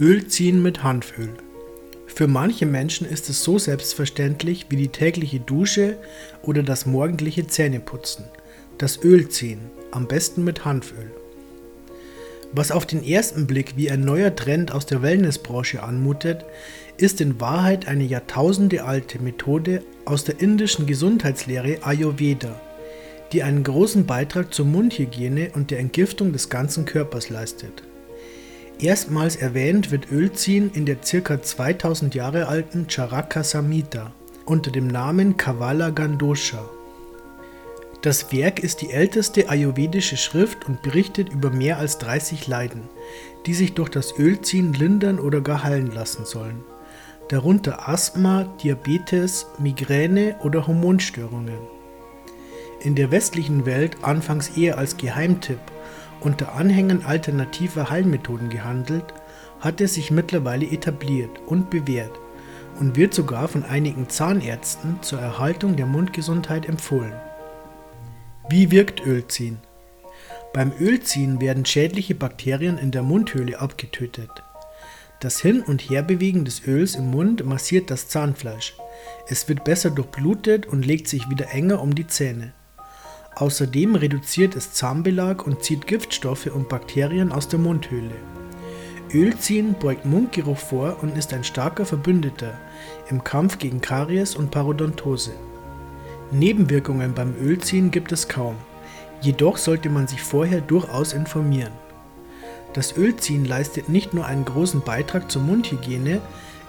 Öl ziehen mit Hanföl. Für manche Menschen ist es so selbstverständlich wie die tägliche Dusche oder das morgendliche Zähneputzen. Das Öl ziehen, am besten mit Hanföl. Was auf den ersten Blick wie ein neuer Trend aus der Wellnessbranche anmutet, ist in Wahrheit eine jahrtausendealte Methode aus der indischen Gesundheitslehre Ayurveda, die einen großen Beitrag zur Mundhygiene und der Entgiftung des ganzen Körpers leistet. Erstmals erwähnt wird Ölziehen in der ca. 2000 Jahre alten Charaka Samhita unter dem Namen Kavala Gandosha. Das Werk ist die älteste ayurvedische Schrift und berichtet über mehr als 30 Leiden, die sich durch das Ölziehen lindern oder gar heilen lassen sollen, darunter Asthma, Diabetes, Migräne oder Hormonstörungen. In der westlichen Welt anfangs eher als Geheimtipp unter Anhängern alternativer Heilmethoden gehandelt, hat er sich mittlerweile etabliert und bewährt und wird sogar von einigen Zahnärzten zur Erhaltung der Mundgesundheit empfohlen. Wie wirkt Ölziehen? Beim Ölziehen werden schädliche Bakterien in der Mundhöhle abgetötet. Das Hin- und Herbewegen des Öls im Mund massiert das Zahnfleisch. Es wird besser durchblutet und legt sich wieder enger um die Zähne. Außerdem reduziert es Zahnbelag und zieht Giftstoffe und Bakterien aus der Mundhöhle. Ölziehen beugt Mundgeruch vor und ist ein starker Verbündeter im Kampf gegen Karies und Parodontose. Nebenwirkungen beim Ölziehen gibt es kaum, jedoch sollte man sich vorher durchaus informieren. Das Ölziehen leistet nicht nur einen großen Beitrag zur Mundhygiene,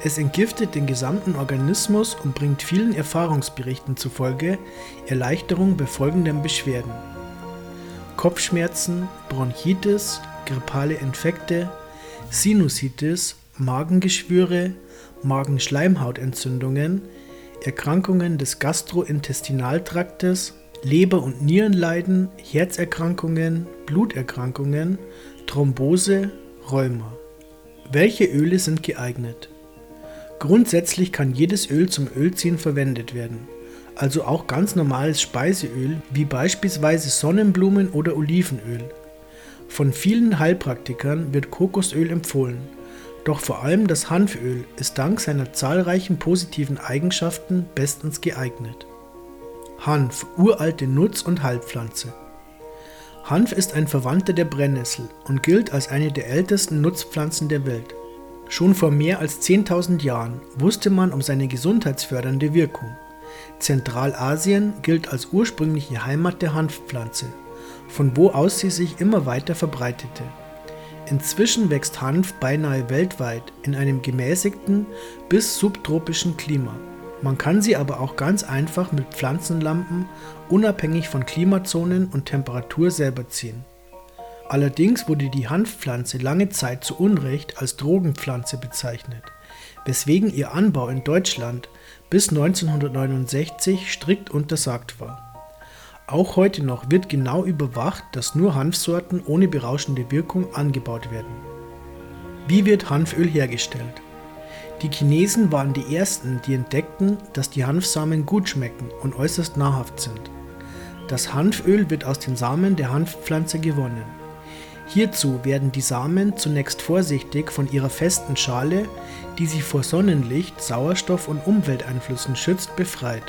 es entgiftet den gesamten Organismus und bringt vielen Erfahrungsberichten zufolge Erleichterung bei folgenden Beschwerden: Kopfschmerzen, Bronchitis, grippale Infekte, Sinusitis, Magengeschwüre, Magenschleimhautentzündungen, Erkrankungen des Gastrointestinaltraktes, Leber- und Nierenleiden, Herzerkrankungen, Bluterkrankungen, Thrombose, Rheuma. Welche Öle sind geeignet? Grundsätzlich kann jedes Öl zum Ölziehen verwendet werden, also auch ganz normales Speiseöl wie beispielsweise Sonnenblumen- oder Olivenöl. Von vielen Heilpraktikern wird Kokosöl empfohlen doch vor allem das Hanföl ist dank seiner zahlreichen positiven Eigenschaften bestens geeignet. Hanf, uralte Nutz- und Heilpflanze. Hanf ist ein Verwandter der Brennnessel und gilt als eine der ältesten Nutzpflanzen der Welt. Schon vor mehr als 10.000 Jahren wusste man um seine gesundheitsfördernde Wirkung. Zentralasien gilt als ursprüngliche Heimat der Hanfpflanze, von wo aus sie sich immer weiter verbreitete. Inzwischen wächst Hanf beinahe weltweit in einem gemäßigten bis subtropischen Klima. Man kann sie aber auch ganz einfach mit Pflanzenlampen unabhängig von Klimazonen und Temperatur selber ziehen. Allerdings wurde die Hanfpflanze lange Zeit zu Unrecht als Drogenpflanze bezeichnet, weswegen ihr Anbau in Deutschland bis 1969 strikt untersagt war. Auch heute noch wird genau überwacht, dass nur Hanfsorten ohne berauschende Wirkung angebaut werden. Wie wird Hanföl hergestellt? Die Chinesen waren die ersten, die entdeckten, dass die Hanfsamen gut schmecken und äußerst nahrhaft sind. Das Hanföl wird aus den Samen der Hanfpflanze gewonnen. Hierzu werden die Samen zunächst vorsichtig von ihrer festen Schale, die sie vor Sonnenlicht, Sauerstoff und Umwelteinflüssen schützt, befreit.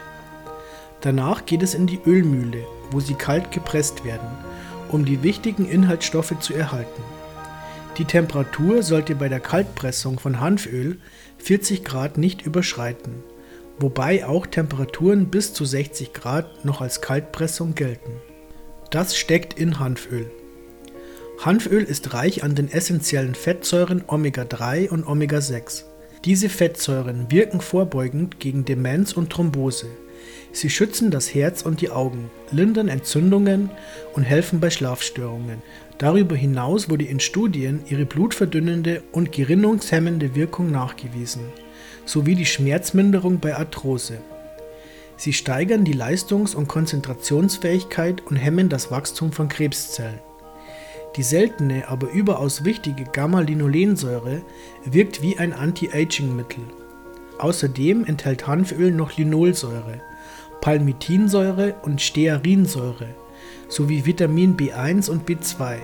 Danach geht es in die Ölmühle, wo sie kalt gepresst werden, um die wichtigen Inhaltsstoffe zu erhalten. Die Temperatur sollte bei der Kaltpressung von Hanföl 40 Grad nicht überschreiten, wobei auch Temperaturen bis zu 60 Grad noch als Kaltpressung gelten. Das steckt in Hanföl. Hanföl ist reich an den essentiellen Fettsäuren Omega-3 und Omega-6. Diese Fettsäuren wirken vorbeugend gegen Demenz und Thrombose. Sie schützen das Herz und die Augen, lindern Entzündungen und helfen bei Schlafstörungen. Darüber hinaus wurde in Studien ihre blutverdünnende und gerinnungshemmende Wirkung nachgewiesen, sowie die Schmerzminderung bei Arthrose. Sie steigern die Leistungs- und Konzentrationsfähigkeit und hemmen das Wachstum von Krebszellen. Die seltene, aber überaus wichtige Gamma-Linolensäure wirkt wie ein Anti-Aging-Mittel. Außerdem enthält Hanföl noch Linolsäure, Palmitinsäure und Stearinsäure sowie Vitamin B1 und B2.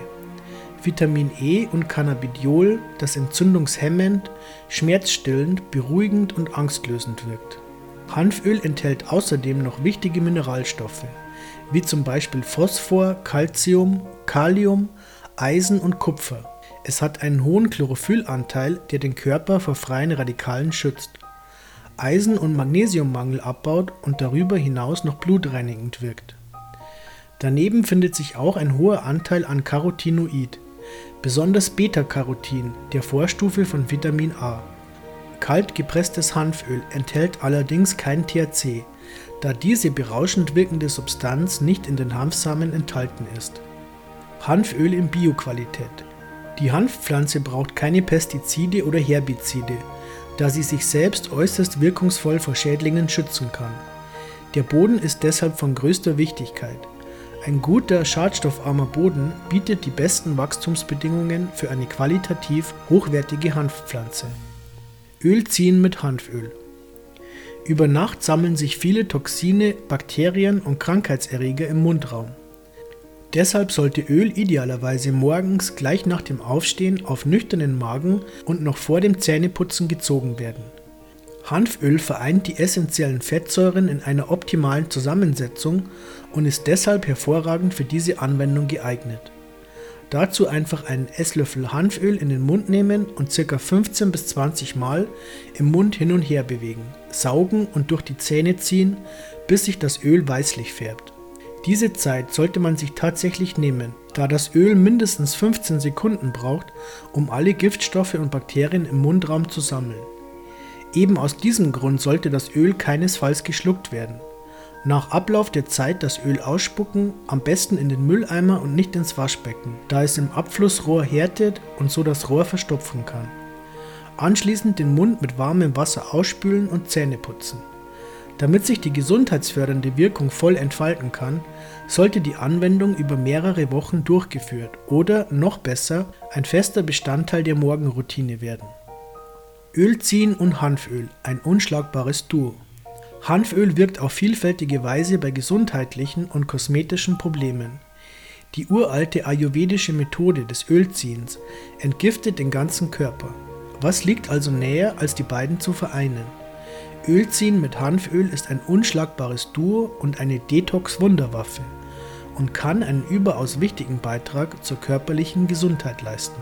Vitamin E und Cannabidiol, das entzündungshemmend, schmerzstillend, beruhigend und angstlösend wirkt. Hanföl enthält außerdem noch wichtige Mineralstoffe, wie zum Beispiel Phosphor, Calcium, Kalium, Eisen und Kupfer. Es hat einen hohen Chlorophyllanteil, der den Körper vor freien Radikalen schützt, Eisen- und Magnesiummangel abbaut und darüber hinaus noch blutreinigend wirkt. Daneben findet sich auch ein hoher Anteil an Carotinoid, besonders Beta-Carotin, der Vorstufe von Vitamin A. Kalt gepresstes Hanföl enthält allerdings kein THC, da diese berauschend wirkende Substanz nicht in den Hanfsamen enthalten ist. Hanföl in Bioqualität. Die Hanfpflanze braucht keine Pestizide oder Herbizide, da sie sich selbst äußerst wirkungsvoll vor Schädlingen schützen kann. Der Boden ist deshalb von größter Wichtigkeit. Ein guter, schadstoffarmer Boden bietet die besten Wachstumsbedingungen für eine qualitativ hochwertige Hanfpflanze. Öl ziehen mit Hanföl. Über Nacht sammeln sich viele Toxine, Bakterien und Krankheitserreger im Mundraum. Deshalb sollte Öl idealerweise morgens gleich nach dem Aufstehen auf nüchternen Magen und noch vor dem Zähneputzen gezogen werden. Hanföl vereint die essentiellen Fettsäuren in einer optimalen Zusammensetzung und ist deshalb hervorragend für diese Anwendung geeignet. Dazu einfach einen Esslöffel Hanföl in den Mund nehmen und ca. 15 bis 20 Mal im Mund hin und her bewegen, saugen und durch die Zähne ziehen, bis sich das Öl weißlich färbt. Diese Zeit sollte man sich tatsächlich nehmen, da das Öl mindestens 15 Sekunden braucht, um alle Giftstoffe und Bakterien im Mundraum zu sammeln. Eben aus diesem Grund sollte das Öl keinesfalls geschluckt werden. Nach Ablauf der Zeit das Öl ausspucken, am besten in den Mülleimer und nicht ins Waschbecken, da es im Abflussrohr härtet und so das Rohr verstopfen kann. Anschließend den Mund mit warmem Wasser ausspülen und Zähne putzen. Damit sich die gesundheitsfördernde Wirkung voll entfalten kann, sollte die Anwendung über mehrere Wochen durchgeführt oder noch besser ein fester Bestandteil der Morgenroutine werden. Öl ziehen und Hanföl, ein unschlagbares Duo. Hanföl wirkt auf vielfältige Weise bei gesundheitlichen und kosmetischen Problemen. Die uralte ayurvedische Methode des Ölziehens entgiftet den ganzen Körper. Was liegt also näher, als die beiden zu vereinen? Ölziehen mit Hanföl ist ein unschlagbares Duo und eine Detox-Wunderwaffe und kann einen überaus wichtigen Beitrag zur körperlichen Gesundheit leisten.